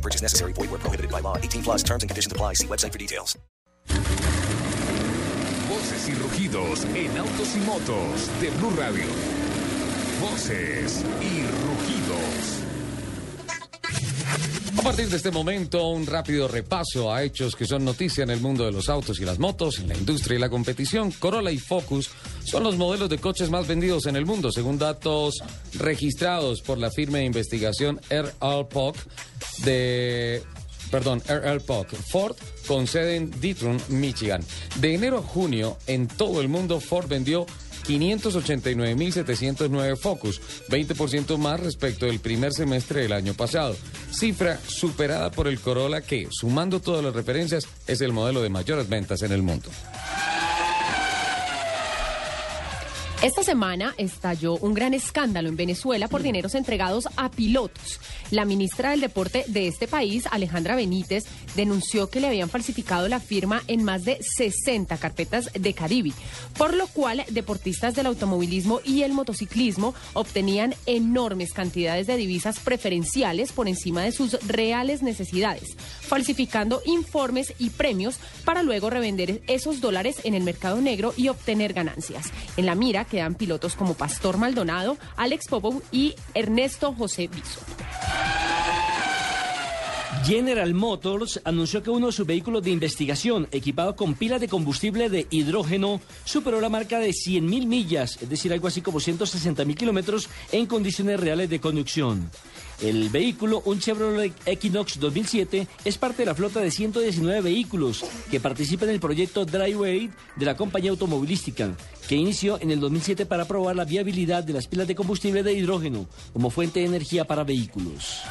No purchase necessary. Void where prohibited by law. 18 plus terms and conditions apply. See website for details. Voces y rugidos en autos y motos de Blue Radio. Voces y rugidos. A partir de este momento, un rápido repaso a hechos que son noticia en el mundo de los autos y las motos, en la industria y la competición. Corolla y Focus son los modelos de coches más vendidos en el mundo, según datos registrados por la firma de investigación RL de perdón, RL Ford, con sede en Detroit, Michigan. De enero a junio, en todo el mundo, Ford vendió 589.709 Focus, 20% más respecto del primer semestre del año pasado. Cifra superada por el Corolla que, sumando todas las referencias, es el modelo de mayores ventas en el mundo. Esta semana estalló un gran escándalo en Venezuela por dineros entregados a pilotos. La ministra del Deporte de este país, Alejandra Benítez, denunció que le habían falsificado la firma en más de 60 carpetas de Caribe, por lo cual deportistas del automovilismo y el motociclismo obtenían enormes cantidades de divisas preferenciales por encima de sus reales necesidades, falsificando informes y premios para luego revender esos dólares en el mercado negro y obtener ganancias. En la mira quedan pilotos como Pastor Maldonado, Alex Popov y Ernesto José Biso. General Motors anunció que uno de sus vehículos de investigación, equipado con pilas de combustible de hidrógeno, superó la marca de 100.000 millas, es decir, algo así como 160.000 kilómetros en condiciones reales de conducción. El vehículo, un Chevrolet Equinox 2007, es parte de la flota de 119 vehículos que participan en el proyecto Driveway de la compañía automovilística, que inició en el 2007 para probar la viabilidad de las pilas de combustible de hidrógeno como fuente de energía para vehículos.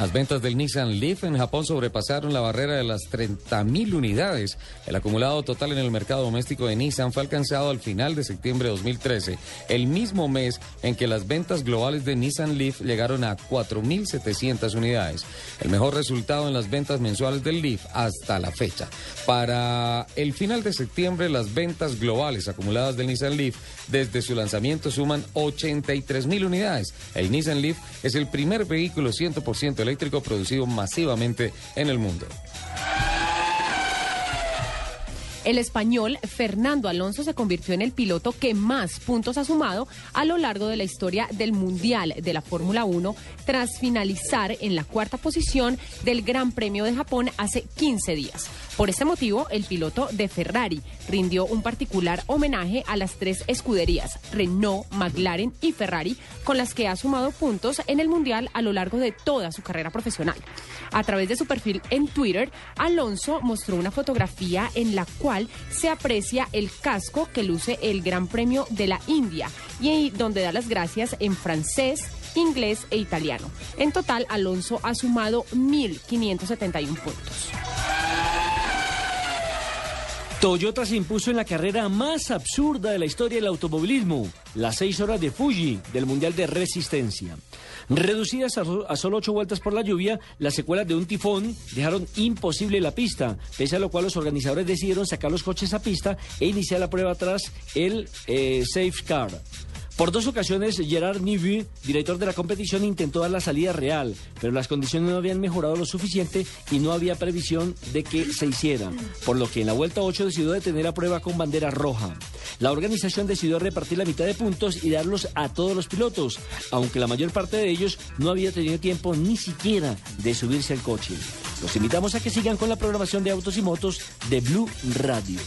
Las ventas del Nissan Leaf en Japón sobrepasaron la barrera de las 30.000 unidades. El acumulado total en el mercado doméstico de Nissan fue alcanzado al final de septiembre de 2013, el mismo mes en que las ventas globales de Nissan Leaf llegaron a 4.700 unidades. El mejor resultado en las ventas mensuales del Leaf hasta la fecha. Para el final de septiembre, las ventas globales acumuladas del Nissan Leaf desde su lanzamiento suman 83.000 unidades. El Nissan Leaf es el primer vehículo 100% eléctrico producido masivamente en el mundo. El español Fernando Alonso se convirtió en el piloto que más puntos ha sumado a lo largo de la historia del Mundial de la Fórmula 1 tras finalizar en la cuarta posición del Gran Premio de Japón hace 15 días. Por este motivo, el piloto de Ferrari rindió un particular homenaje a las tres escuderías, Renault, McLaren y Ferrari, con las que ha sumado puntos en el Mundial a lo largo de toda su carrera profesional. A través de su perfil en Twitter, Alonso mostró una fotografía en la cual se aprecia el casco que luce el Gran Premio de la India y donde da las gracias en francés, inglés e italiano. En total, Alonso ha sumado 1.571 puntos. Toyota se impuso en la carrera más absurda de la historia del automovilismo, las seis horas de Fuji del Mundial de Resistencia. Reducidas a, so- a solo ocho vueltas por la lluvia, las secuelas de un tifón dejaron imposible la pista, pese a lo cual los organizadores decidieron sacar los coches a pista e iniciar la prueba tras el eh, Safe Car. Por dos ocasiones, Gerard Nivy, director de la competición, intentó dar la salida real, pero las condiciones no habían mejorado lo suficiente y no había previsión de que se hiciera, por lo que en la vuelta 8 decidió detener la prueba con bandera roja. La organización decidió repartir la mitad de puntos y darlos a todos los pilotos, aunque la mayor parte de ellos no había tenido tiempo ni siquiera de subirse al coche. Los invitamos a que sigan con la programación de autos y motos de Blue Radio.